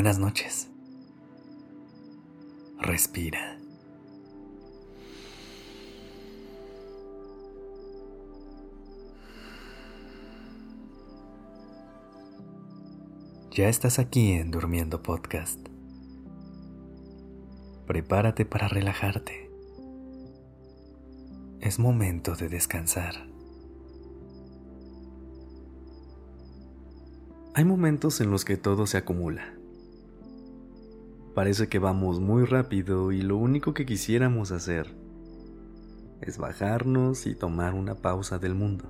buenas noches. Respira. Ya estás aquí en Durmiendo Podcast. Prepárate para relajarte. Es momento de descansar. Hay momentos en los que todo se acumula. Parece que vamos muy rápido y lo único que quisiéramos hacer es bajarnos y tomar una pausa del mundo.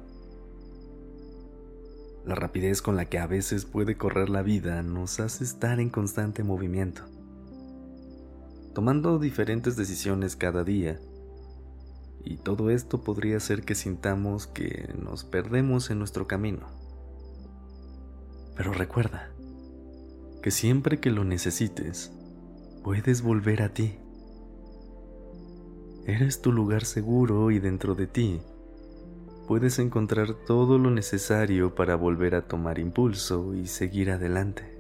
La rapidez con la que a veces puede correr la vida nos hace estar en constante movimiento, tomando diferentes decisiones cada día. Y todo esto podría hacer que sintamos que nos perdemos en nuestro camino. Pero recuerda que siempre que lo necesites, puedes volver a ti. Eres tu lugar seguro y dentro de ti puedes encontrar todo lo necesario para volver a tomar impulso y seguir adelante.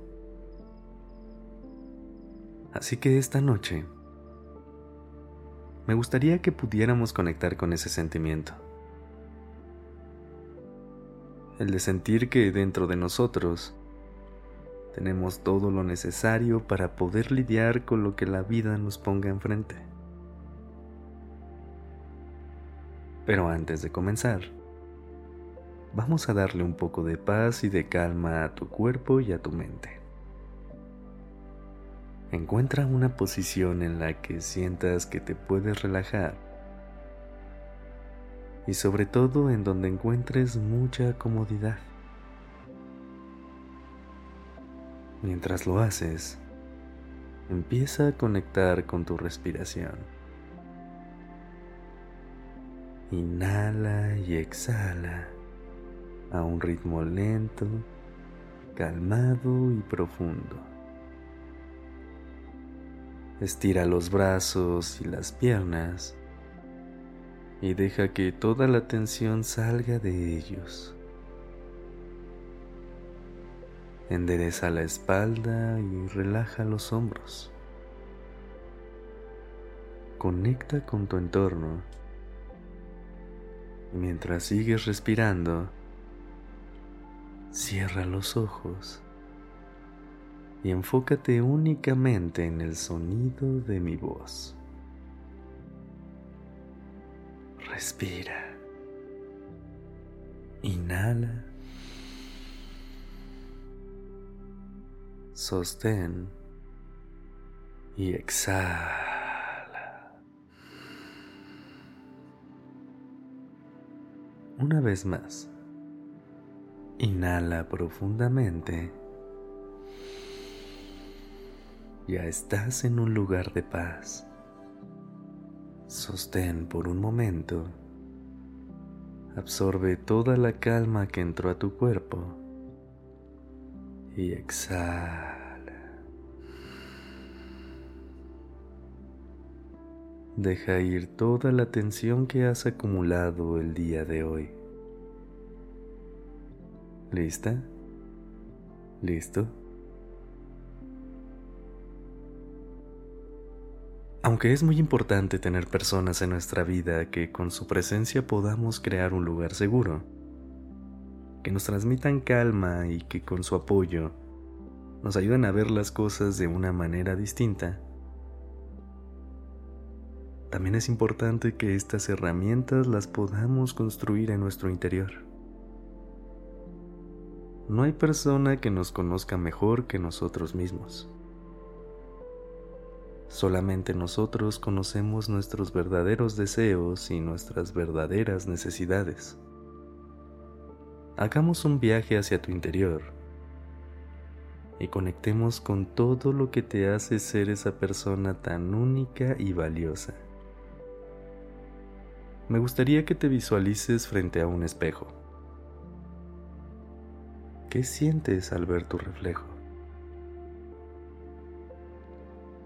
Así que esta noche me gustaría que pudiéramos conectar con ese sentimiento el de sentir que dentro de nosotros tenemos todo lo necesario para poder lidiar con lo que la vida nos ponga enfrente. Pero antes de comenzar, vamos a darle un poco de paz y de calma a tu cuerpo y a tu mente. Encuentra una posición en la que sientas que te puedes relajar y sobre todo en donde encuentres mucha comodidad. Mientras lo haces, empieza a conectar con tu respiración. Inhala y exhala a un ritmo lento, calmado y profundo. Estira los brazos y las piernas y deja que toda la tensión salga de ellos. Endereza la espalda y relaja los hombros. Conecta con tu entorno. Y mientras sigues respirando, cierra los ojos y enfócate únicamente en el sonido de mi voz. Respira. Inhala. Sostén. Y exhala. Una vez más. Inhala profundamente. Ya estás en un lugar de paz. Sostén por un momento. Absorbe toda la calma que entró a tu cuerpo. Y exhala. Deja ir toda la tensión que has acumulado el día de hoy. ¿Lista? ¿Listo? Aunque es muy importante tener personas en nuestra vida que con su presencia podamos crear un lugar seguro, que nos transmitan calma y que con su apoyo nos ayuden a ver las cosas de una manera distinta, también es importante que estas herramientas las podamos construir en nuestro interior. No hay persona que nos conozca mejor que nosotros mismos. Solamente nosotros conocemos nuestros verdaderos deseos y nuestras verdaderas necesidades. Hagamos un viaje hacia tu interior y conectemos con todo lo que te hace ser esa persona tan única y valiosa. Me gustaría que te visualices frente a un espejo. ¿Qué sientes al ver tu reflejo?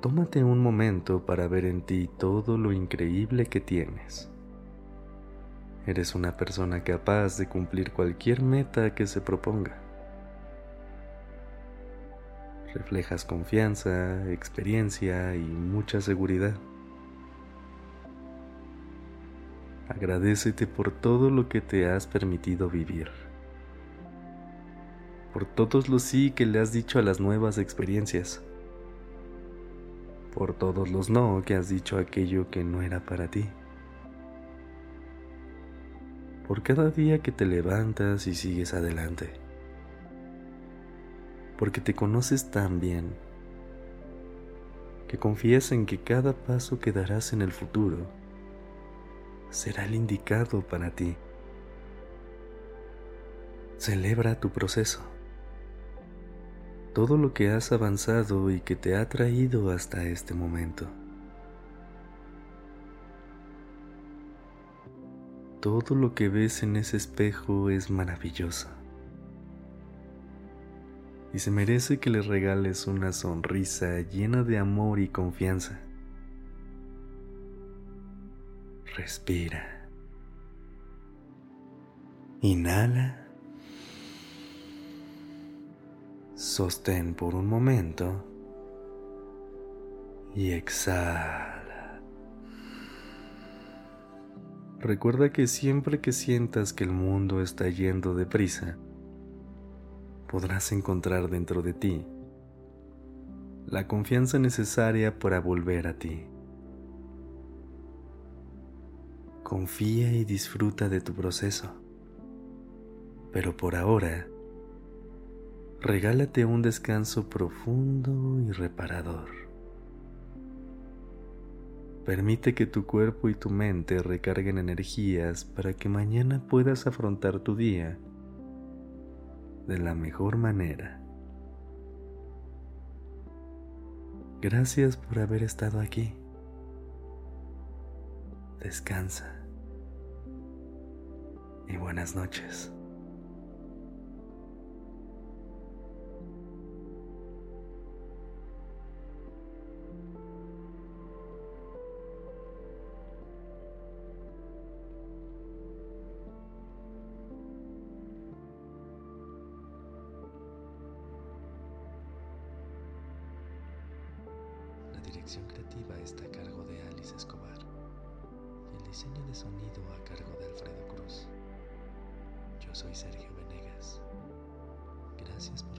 tómate un momento para ver en ti todo lo increíble que tienes. Eres una persona capaz de cumplir cualquier meta que se proponga. Reflejas confianza, experiencia y mucha seguridad. Agradecete por todo lo que te has permitido vivir, por todos los sí que le has dicho a las nuevas experiencias, por todos los no que has dicho a aquello que no era para ti, por cada día que te levantas y sigues adelante, porque te conoces tan bien. Que confías en que cada paso que darás en el futuro será el indicado para ti. Celebra tu proceso, todo lo que has avanzado y que te ha traído hasta este momento. Todo lo que ves en ese espejo es maravilloso y se merece que le regales una sonrisa llena de amor y confianza. Respira. Inhala. Sostén por un momento. Y exhala. Recuerda que siempre que sientas que el mundo está yendo deprisa, podrás encontrar dentro de ti la confianza necesaria para volver a ti. Confía y disfruta de tu proceso. Pero por ahora, regálate un descanso profundo y reparador. Permite que tu cuerpo y tu mente recarguen energías para que mañana puedas afrontar tu día de la mejor manera. Gracias por haber estado aquí. Descansa y buenas noches. La dirección creativa está a cargo de Alice Escobar y el diseño de sonido a cargo de Alfredo Cruz. Soy Sergio Venegas. Gracias por